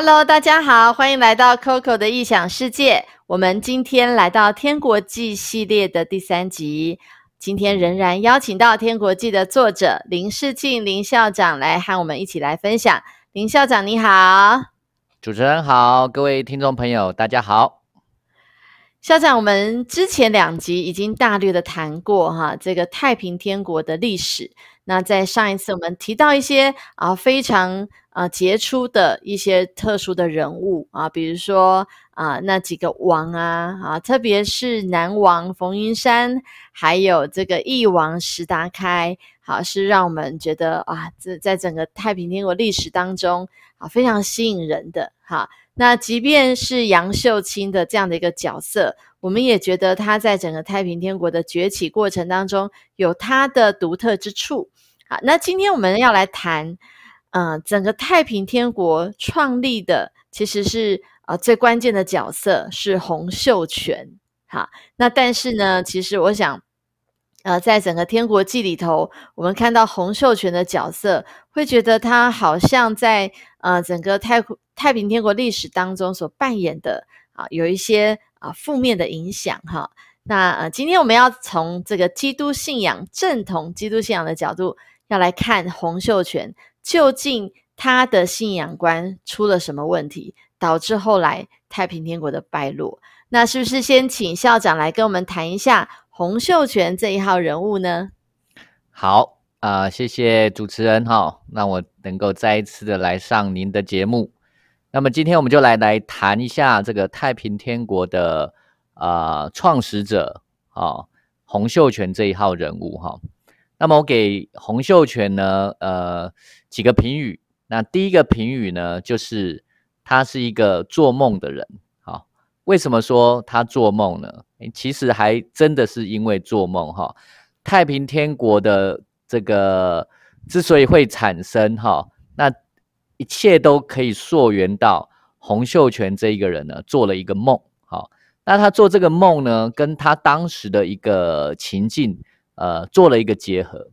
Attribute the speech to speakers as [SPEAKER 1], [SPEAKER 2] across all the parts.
[SPEAKER 1] Hello，大家好，欢迎来到 Coco 的异想世界。我们今天来到《天国记》系列的第三集，今天仍然邀请到《天国记》的作者林世庆林校长来和我们一起来分享。林校长你好，
[SPEAKER 2] 主持人好，各位听众朋友大家好。
[SPEAKER 1] 校长，我们之前两集已经大略的谈过哈，这个太平天国的历史。那在上一次我们提到一些啊非常啊杰出的一些特殊的人物啊，比如说啊那几个王啊啊，特别是南王冯云山，还有这个义王石达开，好是让我们觉得啊这在整个太平天国历史当中啊非常吸引人的哈。那即便是杨秀清的这样的一个角色。我们也觉得他在整个太平天国的崛起过程当中有他的独特之处。好，那今天我们要来谈，嗯，整个太平天国创立的其实是呃最关键的角色是洪秀全。好，那但是呢，其实我想，呃，在整个天国记里头，我们看到洪秀全的角色，会觉得他好像在呃整个太太平天国历史当中所扮演的啊有一些。啊，负面的影响哈。那呃，今天我们要从这个基督信仰正统基督信仰的角度，要来看洪秀全究竟他的信仰观出了什么问题，导致后来太平天国的败落。那是不是先请校长来跟我们谈一下洪秀全这一号人物呢？
[SPEAKER 2] 好啊，谢谢主持人哈，让我能够再一次的来上您的节目。那么今天我们就来来谈一下这个太平天国的啊创始者啊洪秀全这一号人物哈。那么我给洪秀全呢呃几个评语。那第一个评语呢就是他是一个做梦的人。好，为什么说他做梦呢？其实还真的是因为做梦哈。太平天国的这个之所以会产生哈，那一切都可以溯源到洪秀全这一个人呢，做了一个梦。好，那他做这个梦呢，跟他当时的一个情境，呃，做了一个结合。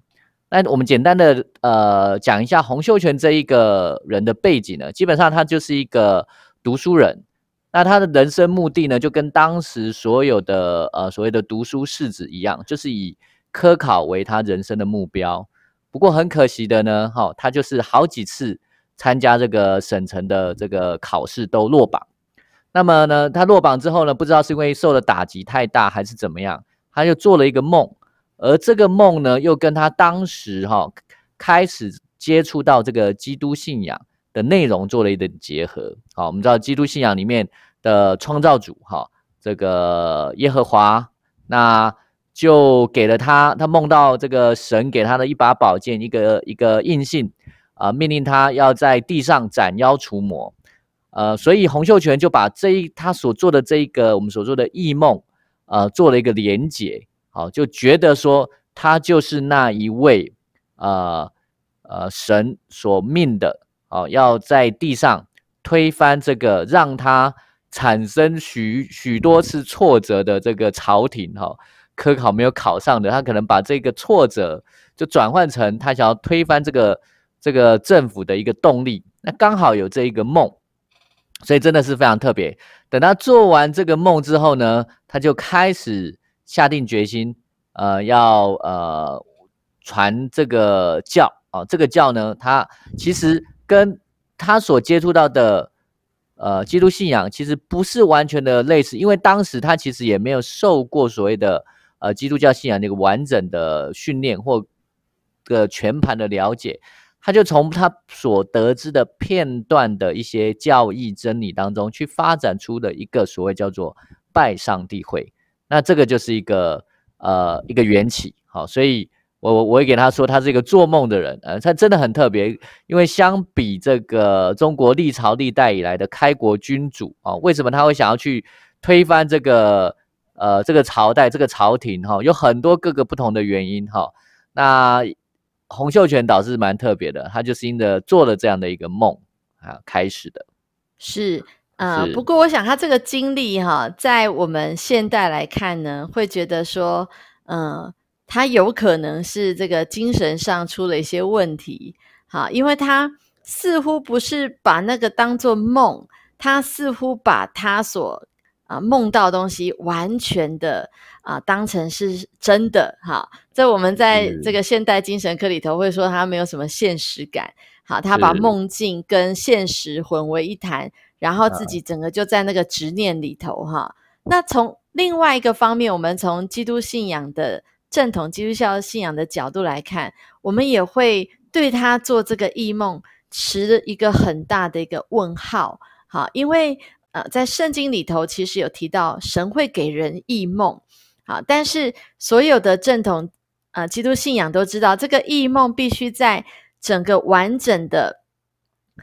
[SPEAKER 2] 那我们简单的呃讲一下洪秀全这一个人的背景呢，基本上他就是一个读书人。那他的人生目的呢，就跟当时所有的呃所谓的读书士子一样，就是以科考为他人生的目标。不过很可惜的呢，哈，他就是好几次。参加这个省城的这个考试都落榜，那么呢，他落榜之后呢，不知道是因为受的打击太大还是怎么样，他就做了一个梦，而这个梦呢，又跟他当时哈开始接触到这个基督信仰的内容做了一点结合。好，我们知道基督信仰里面的创造主哈，这个耶和华，那就给了他，他梦到这个神给他的一把宝剑，一个一个印信。啊！命令他要在地上斩妖除魔，呃，所以洪秀全就把这一他所做的这一个我们所做的异梦，呃，做了一个连结，好，就觉得说他就是那一位，呃呃，神所命的，哦，要在地上推翻这个让他产生许许多次挫折的这个朝廷，哈，科考没有考上的，他可能把这个挫折就转换成他想要推翻这个。这个政府的一个动力，那刚好有这一个梦，所以真的是非常特别。等他做完这个梦之后呢，他就开始下定决心，呃，要呃传这个教啊。这个教呢，他其实跟他所接触到的呃基督信仰其实不是完全的类似，因为当时他其实也没有受过所谓的呃基督教信仰那个完整的训练或个全盘的了解。他就从他所得知的片段的一些教义真理当中去发展出的一个所谓叫做拜上帝会，那这个就是一个呃一个缘起，好，所以我我我会给他说他是一个做梦的人，呃，他真的很特别，因为相比这个中国历朝历代以来的开国君主啊，为什么他会想要去推翻这个呃这个朝代这个朝廷哈，有很多各个不同的原因哈，那。洪秀全倒是蛮特别的，他就是因着做了这样的一个梦啊开始的。
[SPEAKER 1] 是啊，不过我想他这个经历哈，在我们现代来看呢，会觉得说，嗯，他有可能是这个精神上出了一些问题。好，因为他似乎不是把那个当做梦，他似乎把他所啊梦到的东西完全的啊当成是真的。哈，在我们在这个现代精神科里头会说他没有什么现实感。好，他把梦境跟现实混为一谈，然后自己整个就在那个执念里头。哈，那从另外一个方面，我们从基督信仰的正统基督教信仰的角度来看，我们也会对他做这个异梦。持一个很大的一个问号，好，因为呃，在圣经里头其实有提到神会给人异梦，好，但是所有的正统呃基督信仰都知道，这个异梦必须在整个完整的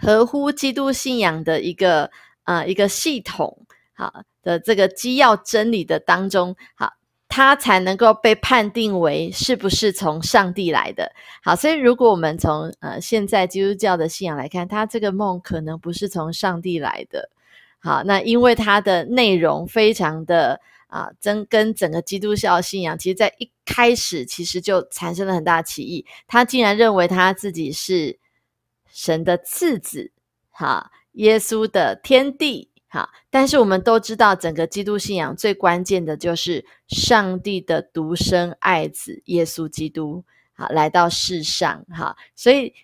[SPEAKER 1] 合乎基督信仰的一个呃一个系统好的这个基要真理的当中，好。他才能够被判定为是不是从上帝来的。好，所以如果我们从呃现在基督教的信仰来看，他这个梦可能不是从上帝来的。好，那因为它的内容非常的啊，真跟整个基督教信仰，其实在一开始其实就产生了很大歧义。他竟然认为他自己是神的次子，哈，耶稣的天地。哈，但是我们都知道，整个基督信仰最关键的就是上帝的独生爱子耶稣基督，好来到世上，哈，所以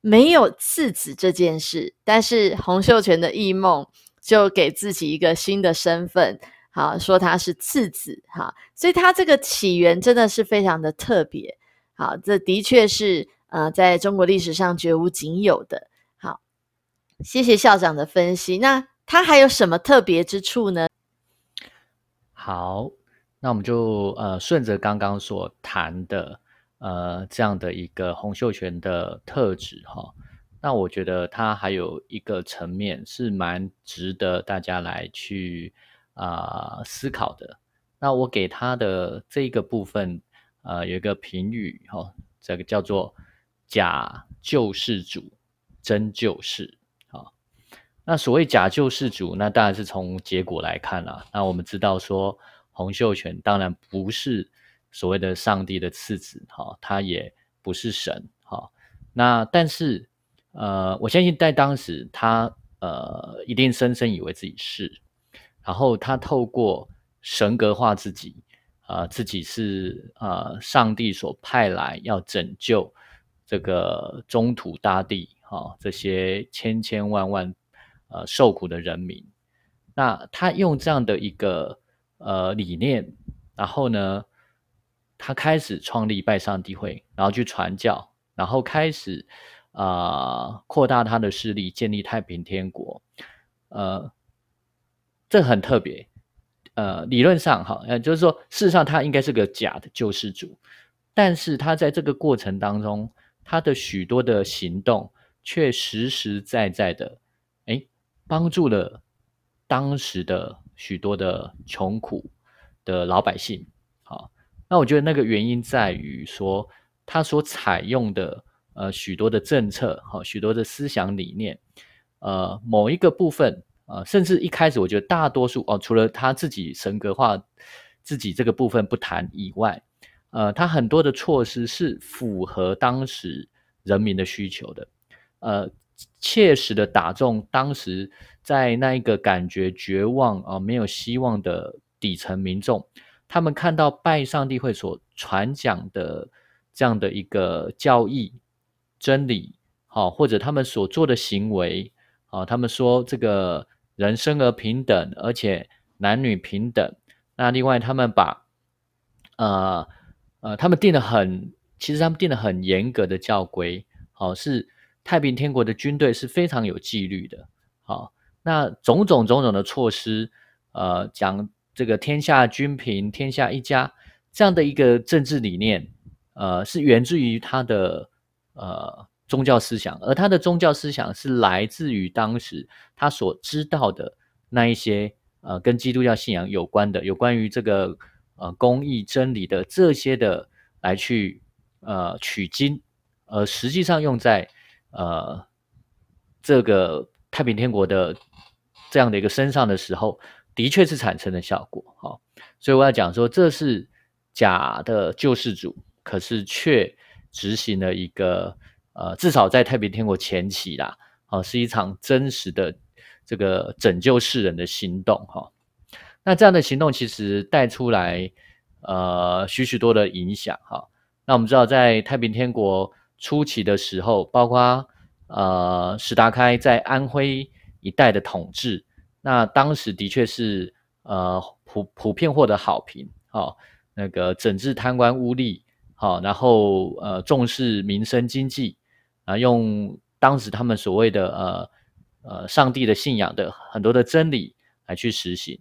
[SPEAKER 1] 没有次子这件事。但是洪秀全的异梦就给自己一个新的身份，好说他是次子，哈，所以他这个起源真的是非常的特别，好，这的确是呃在中国历史上绝无仅有的。好，谢谢校长的分析，那。它还有什么特别之处呢？
[SPEAKER 2] 好，那我们就呃顺着刚刚所谈的呃这样的一个洪秀全的特质哈，那我觉得它还有一个层面是蛮值得大家来去啊思考的。那我给他的这个部分呃有一个评语哈，这个叫做假救世主，真救世啊。那所谓假救世主，那当然是从结果来看啦。那我们知道说，洪秀全当然不是所谓的上帝的次子，哈，他也不是神，哈。那但是，呃，我相信在当时，他呃一定深深以为自己是，然后他透过神格化自己，啊，自己是呃上帝所派来要拯救这个中土大地，哈，这些千千万万。呃，受苦的人民，那他用这样的一个呃理念，然后呢，他开始创立拜上帝会，然后去传教，然后开始啊扩大他的势力，建立太平天国。呃，这很特别。呃，理论上哈，呃，就是说，事实上他应该是个假的救世主，但是他在这个过程当中，他的许多的行动却实实在在的。哎帮助了当时的许多的穷苦的老百姓，好，那我觉得那个原因在于说，他所采用的呃许多的政策，好，许多的思想理念，呃，某一个部分啊，甚至一开始我觉得大多数哦，除了他自己神格化自己这个部分不谈以外，呃，他很多的措施是符合当时人民的需求的，呃。切实的打中当时在那一个感觉绝望啊、没有希望的底层民众，他们看到拜上帝会所传讲的这样的一个教义真理，好，或者他们所做的行为，啊，他们说这个人生而平等，而且男女平等。那另外，他们把呃呃，他们定的很，其实他们定的很严格的教规，好是。太平天国的军队是非常有纪律的，好，那种种种种的措施，呃，讲这个天下均平，天下一家这样的一个政治理念，呃，是源自于他的呃宗教思想，而他的宗教思想是来自于当时他所知道的那一些呃跟基督教信仰有关的，有关于这个呃公义真理的这些的来去呃取经，而实际上用在。呃，这个太平天国的这样的一个身上的时候，的确是产生了效果，哈。所以我要讲说，这是假的救世主，可是却执行了一个呃，至少在太平天国前期啦，哦，是一场真实的这个拯救世人的行动哈。那这样的行动其实带出来呃许许多的影响哈。那我们知道，在太平天国初期的时候，包括呃史达开在安徽一带的统治，那当时的确是呃普普遍获得好评，好那个整治贪官污吏，好然后呃重视民生经济啊，用当时他们所谓的呃呃上帝的信仰的很多的真理来去实行，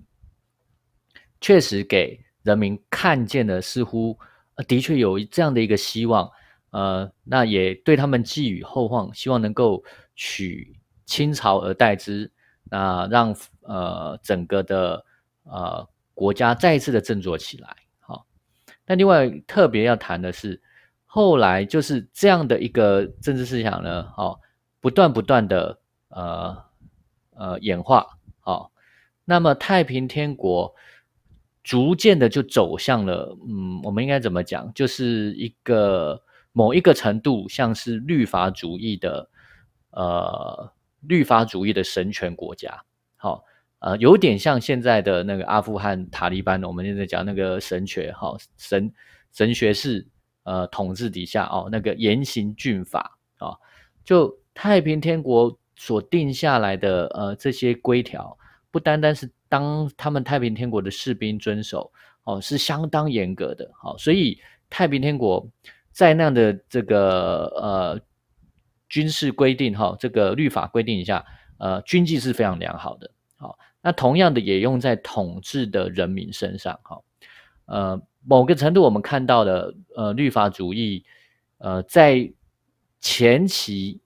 [SPEAKER 2] 确实给人民看见了似乎。的确有这样的一个希望，呃，那也对他们寄予厚望，希望能够取清朝而代之，那让呃整个的呃国家再一次的振作起来。好，那另外特别要谈的是，后来就是这样的一个政治思想呢，哦，不断不断的呃呃演化，好，那么太平天国。逐渐的就走向了，嗯，我们应该怎么讲？就是一个某一个程度，像是律法主义的，呃，律法主义的神权国家。好，呃，有点像现在的那个阿富汗塔利班，我们现在讲那个神权，好，神神学式呃统治底下哦，那个严刑峻法啊，就太平天国所定下来的呃这些规条。不单单是当他们太平天国的士兵遵守哦，是相当严格的。好，所以太平天国在那样的这个呃军事规定哈，这个律法规定一下，呃，军纪是非常良好的。好，那同样的也用在统治的人民身上。哈，呃，某个程度我们看到的呃律法主义呃在前期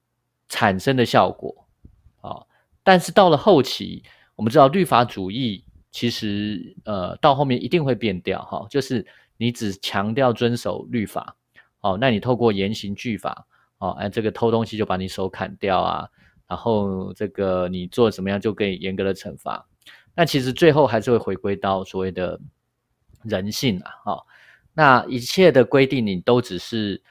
[SPEAKER 2] 产生的效果啊，但是到了后期。我们知道律法主义其实呃到后面一定会变掉哈，就是你只强调遵守律法哦，那你透过严刑峻法哦，哎这个偷东西就把你手砍掉啊，然后这个你做什么样就给严格的惩罚，那其实最后还是会回归到所谓的人性啊，哈，那一切的规定你都只是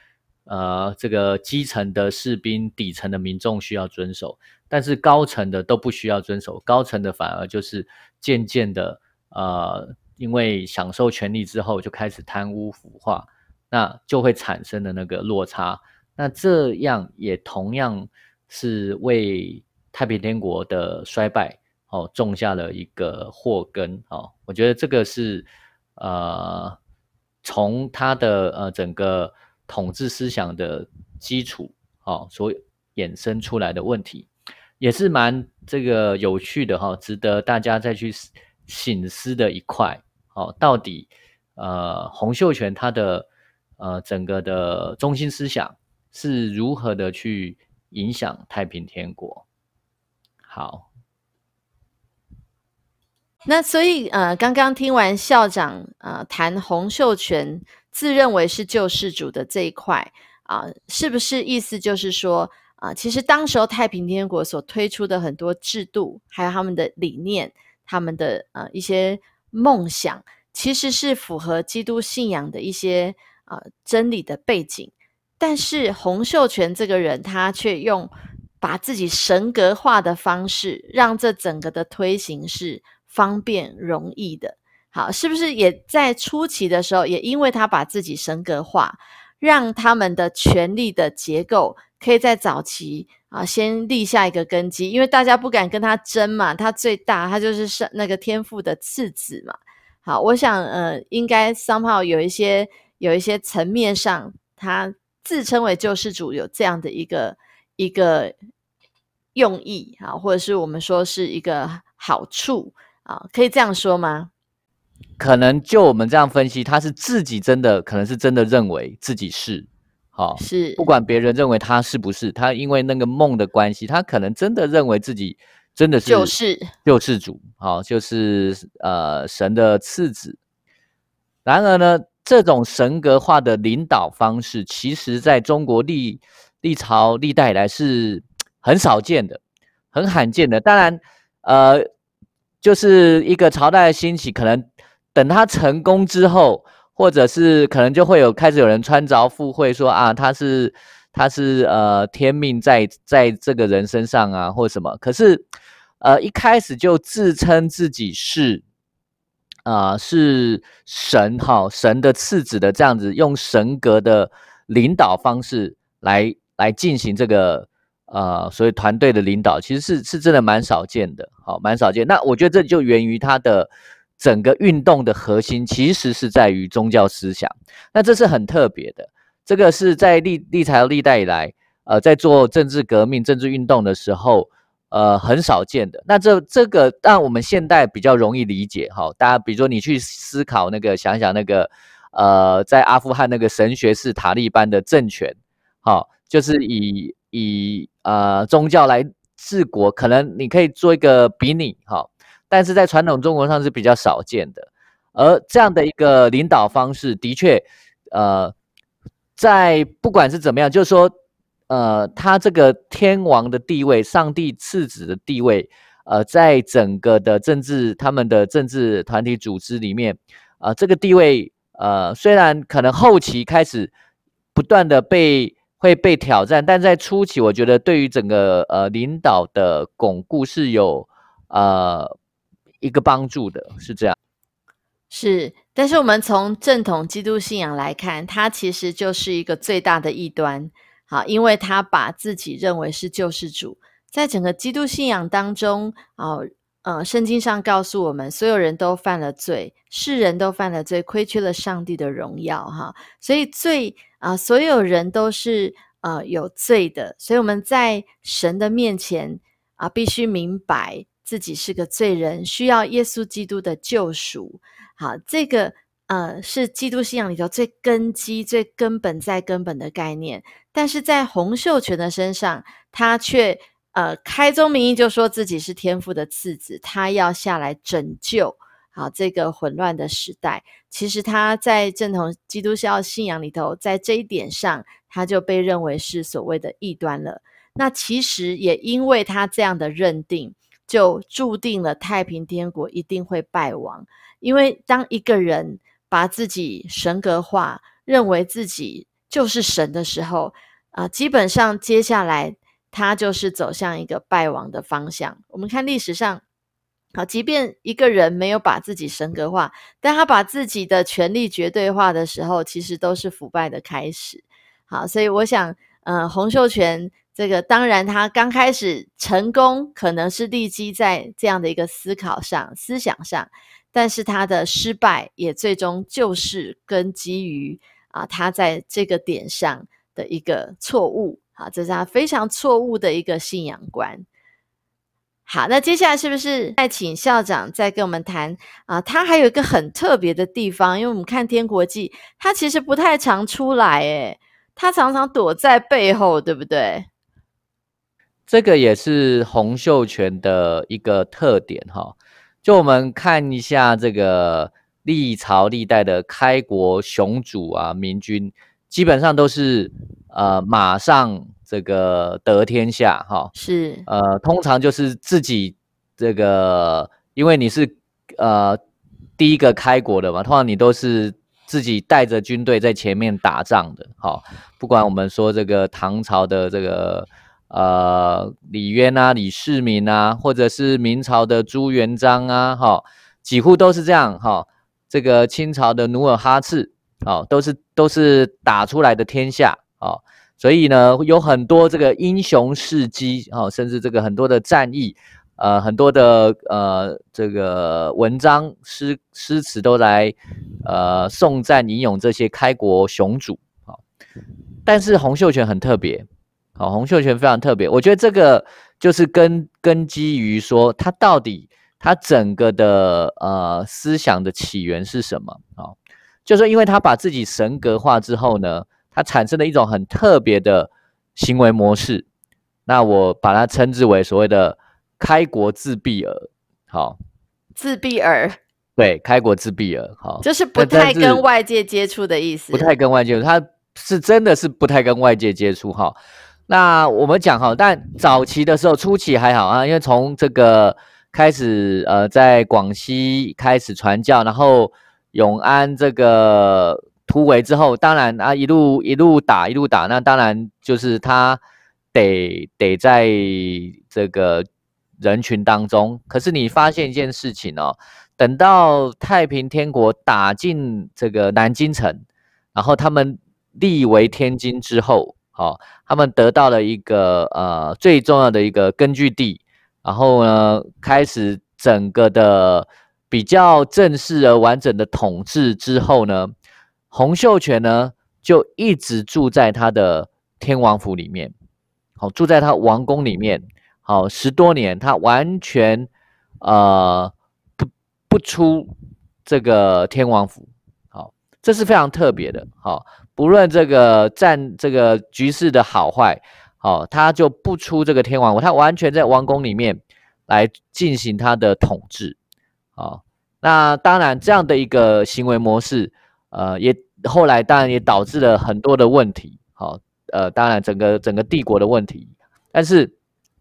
[SPEAKER 2] 呃这个基层的士兵、底层的民众需要遵守。但是高层的都不需要遵守，高层的反而就是渐渐的，呃，因为享受权力之后就开始贪污腐化，那就会产生的那个落差。那这样也同样是为太平天国的衰败哦种下了一个祸根哦。我觉得这个是呃从他的呃整个统治思想的基础哦所衍生出来的问题。也是蛮这个有趣的哈，值得大家再去醒思的一块。哦，到底呃洪秀全他的呃整个的中心思想是如何的去影响太平天国？好，
[SPEAKER 1] 那所以呃刚刚听完校长呃谈洪秀全自认为是救世主的这一块啊，是不是意思就是说？啊，其实当时候太平天国所推出的很多制度，还有他们的理念，他们的呃一些梦想，其实是符合基督信仰的一些啊真理的背景。但是洪秀全这个人，他却用把自己神格化的方式，让这整个的推行是方便容易的。好，是不是也在初期的时候，也因为他把自己神格化，让他们的权力的结构。可以在早期啊，先立下一个根基，因为大家不敢跟他争嘛，他最大，他就是是那个天赋的次子嘛。好，我想呃，应该 somehow 有一些有一些层面上，他自称为救世主，有这样的一个一个用意啊，或者是我们说是一个好处啊，可以这样说吗？
[SPEAKER 2] 可能就我们这样分析，他是自己真的，可能是真的认为自己是。好，
[SPEAKER 1] 是
[SPEAKER 2] 不管别人认为他是不是，他因为那个梦的关系，他可能真的认为自己真的是
[SPEAKER 1] 救世
[SPEAKER 2] 救世主，好，就是呃神的次子。然而呢，这种神格化的领导方式，其实在中国历历朝历代以来是很少见的，很罕见的。当然，呃，就是一个朝代的兴起，可能等他成功之后。或者是可能就会有开始有人穿凿附会说啊，他是他是呃天命在在这个人身上啊，或什么。可是呃一开始就自称自己是啊是神哈，神的次子的这样子，用神格的领导方式来来进行这个。呃，所以团队的领导其实是是真的蛮少见的，好，蛮少见。那我觉得这就源于他的整个运动的核心其实是在于宗教思想，那这是很特别的。这个是在历历朝历代以来，呃，在做政治革命、政治运动的时候，呃，很少见的。那这这个让我们现代比较容易理解，哈。大家比如说你去思考那个，想想那个，呃，在阿富汗那个神学式塔利班的政权，好，就是以。以呃宗教来治国，可能你可以做一个比拟哈，但是在传统中国上是比较少见的。而这样的一个领导方式，的确，呃，在不管是怎么样，就是说，呃，他这个天王的地位，上帝次子的地位，呃，在整个的政治他们的政治团体组织里面，啊，这个地位，呃，虽然可能后期开始不断的被。会被挑战，但在初期，我觉得对于整个呃领导的巩固是有呃一个帮助的，是这样。
[SPEAKER 1] 是，但是我们从正统基督信仰来看，它其实就是一个最大的异端。好，因为他把自己认为是救世主，在整个基督信仰当中，哦，呃，圣经上告诉我们，所有人都犯了罪，世人都犯了罪，亏缺了上帝的荣耀。哈，所以罪。啊，所有人都是呃有罪的，所以我们在神的面前啊，必须明白自己是个罪人，需要耶稣基督的救赎。好，这个呃是基督信仰里头最根基、最根本在根本的概念。但是在洪秀全的身上，他却呃开宗明义就说自己是天父的次子，他要下来拯救。好，这个混乱的时代，其实他在正统基督教信仰里头，在这一点上，他就被认为是所谓的异端了。那其实也因为他这样的认定，就注定了太平天国一定会败亡。因为当一个人把自己神格化，认为自己就是神的时候，啊，基本上接下来他就是走向一个败亡的方向。我们看历史上。好，即便一个人没有把自己神格化，但他把自己的权力绝对化的时候，其实都是腐败的开始。好，所以我想，呃，洪秀全这个当然他刚开始成功，可能是立基在这样的一个思考上、思想上，但是他的失败也最终就是根基于啊，他在这个点上的一个错误。好，这是他非常错误的一个信仰观。好，那接下来是不是再请校长再跟我们谈啊？他还有一个很特别的地方，因为我们看《天国记》，他其实不太常出来，诶，他常常躲在背后，对不对？
[SPEAKER 2] 这个也是洪秀全的一个特点哈。就我们看一下这个历朝历代的开国雄主啊，明君基本上都是呃马上。这个得天下哈
[SPEAKER 1] 是
[SPEAKER 2] 呃，通常就是自己这个，因为你是呃第一个开国的嘛，通常你都是自己带着军队在前面打仗的。好，不管我们说这个唐朝的这个呃李渊啊、李世民啊，或者是明朝的朱元璋啊，哈，几乎都是这样哈。这个清朝的努尔哈赤，哦，都是都是打出来的天下，哦。所以呢，有很多这个英雄事迹哦，甚至这个很多的战役，呃，很多的呃这个文章诗诗词都来呃颂赞吟咏这些开国雄主啊。但是洪秀全很特别，好，洪秀全非常特别。我觉得这个就是根根基于说他到底他整个的呃思想的起源是什么啊？就是因为他把自己神格化之后呢。他产生了一种很特别的行为模式，那我把它称之为所谓的“开国自闭儿”。好，
[SPEAKER 1] 自闭儿，
[SPEAKER 2] 对，开国自闭儿，好，
[SPEAKER 1] 就是不太跟外界接触的意思。
[SPEAKER 2] 不太跟外界，他是真的是不太跟外界接触。哈，那我们讲哈，但早期的时候，初期还好啊，因为从这个开始，呃，在广西开始传教，然后永安这个。突围之后，当然啊，一路一路打一路打，那当然就是他得得在这个人群当中。可是你发现一件事情哦，等到太平天国打进这个南京城，然后他们立为天津之后，好，他们得到了一个呃最重要的一个根据地，然后呢，开始整个的比较正式而完整的统治之后呢。洪秀全呢，就一直住在他的天王府里面，好住在他王宫里面，好十多年，他完全呃不不出这个天王府，好，这是非常特别的，好，不论这个战这个局势的好坏，好，他就不出这个天王府，他完全在王宫里面来进行他的统治，好，那当然这样的一个行为模式。呃，也后来当然也导致了很多的问题，好，呃，当然整个整个帝国的问题，但是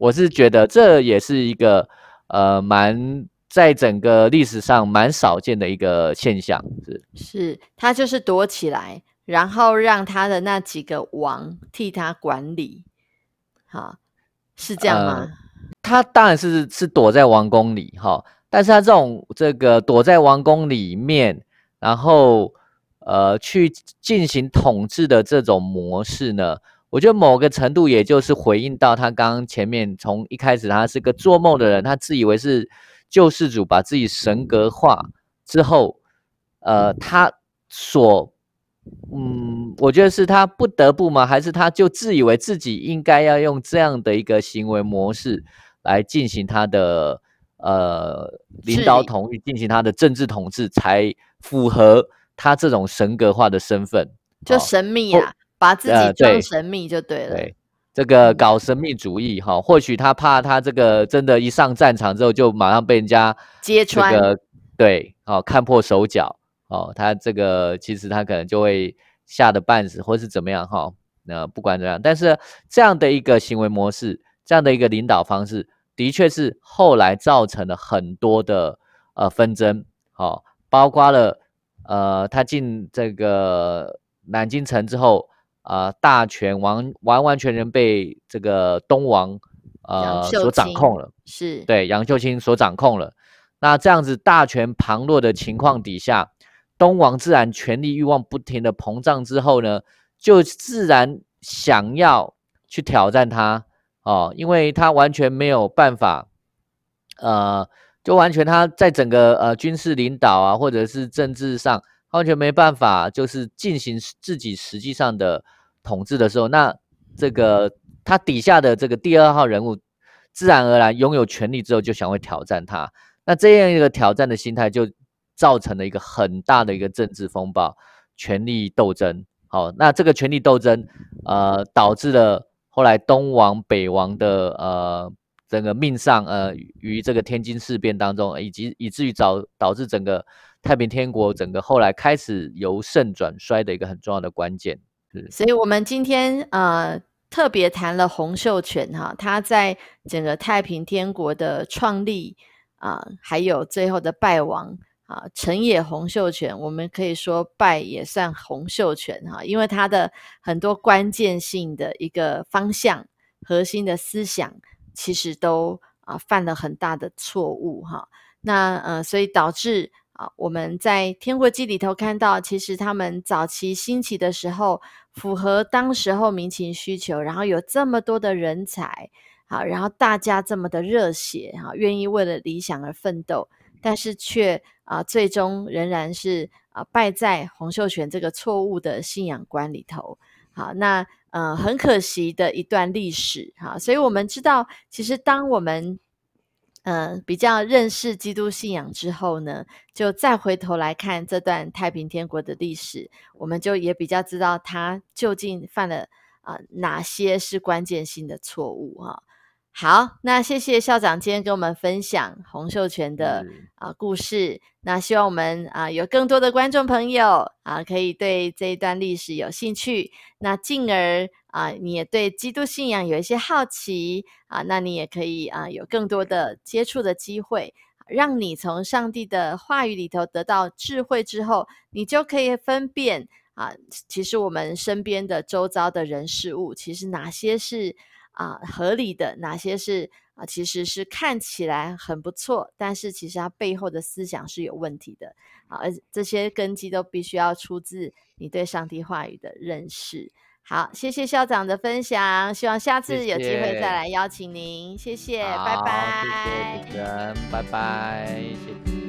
[SPEAKER 2] 我是觉得这也是一个呃蛮在整个历史上蛮少见的一个现象，是
[SPEAKER 1] 是，他就是躲起来，然后让他的那几个王替他管理，好，是这样吗？
[SPEAKER 2] 他当然是是躲在王宫里，哈，但是他这种这个躲在王宫里面，然后。呃，去进行统治的这种模式呢，我觉得某个程度也就是回应到他刚刚前面从一开始他是个做梦的人，他自以为是救世主，把自己神格化之后，呃，他所，嗯，我觉得是他不得不吗？还是他就自以为自己应该要用这样的一个行为模式来进行他的呃领导统一，进行他的政治统治才符合？他这种神格化的身份，
[SPEAKER 1] 就神秘啊，把自己装神秘就对了。
[SPEAKER 2] 对，这个搞神秘主义哈，或许他怕他这个真的，一上战场之后就马上被人家
[SPEAKER 1] 揭穿。
[SPEAKER 2] 对，哦，看破手脚哦，他这个其实他可能就会吓得半死，或是怎么样哈。那不管怎样，但是这样的一个行为模式，这样的一个领导方式，的确是后来造成了很多的呃纷争，好，包括了。呃，他进这个南京城之后，啊，大权完完完全全被这个东王呃所掌控了，
[SPEAKER 1] 是
[SPEAKER 2] 对杨秀清所掌控了。那这样子大权旁落的情况底下，东王自然权力欲望不停的膨胀之后呢，就自然想要去挑战他哦，因为他完全没有办法，呃。就完全他在整个呃军事领导啊，或者是政治上完全没办法，就是进行自己实际上的统治的时候，那这个他底下的这个第二号人物，自然而然拥有权力之后，就想会挑战他。那这样一个挑战的心态，就造成了一个很大的一个政治风暴，权力斗争。好，那这个权力斗争，呃，导致了后来东王北王的呃。整个命上，呃，于这个天津事变当中，以及以至于导导致整个太平天国整个后来开始由盛转衰的一个很重要的关键。
[SPEAKER 1] 所以，我们今天呃特别谈了洪秀全哈，他在整个太平天国的创立啊，还有最后的败亡啊，成也洪秀全。我们可以说败也算洪秀全哈，因为他的很多关键性的一个方向、核心的思想。其实都啊犯了很大的错误哈，那呃，所以导致啊我们在《天国记》里头看到，其实他们早期兴起的时候，符合当时候民情需求，然后有这么多的人才，好，然后大家这么的热血哈，愿意为了理想而奋斗，但是却啊最终仍然是啊败在洪秀全这个错误的信仰观里头。好，那。呃，很可惜的一段历史哈，所以我们知道，其实当我们呃比较认识基督信仰之后呢，就再回头来看这段太平天国的历史，我们就也比较知道他究竟犯了啊哪些是关键性的错误哈。好，那谢谢校长今天跟我们分享洪秀全的啊故事。那希望我们啊有更多的观众朋友啊可以对这一段历史有兴趣，那进而啊你也对基督信仰有一些好奇啊，那你也可以啊有更多的接触的机会，让你从上帝的话语里头得到智慧之后，你就可以分辨啊，其实我们身边的周遭的人事物，其实哪些是啊合理的，哪些是啊其实是看起来很不错，但是其实它背后的思想是有问题的啊，而这些根基都必须要出自你对上帝话语的认识。好，谢谢校长的分享，希望下次有机会再来邀请您，谢谢，拜拜，
[SPEAKER 2] 谢谢主持人，拜拜，谢谢。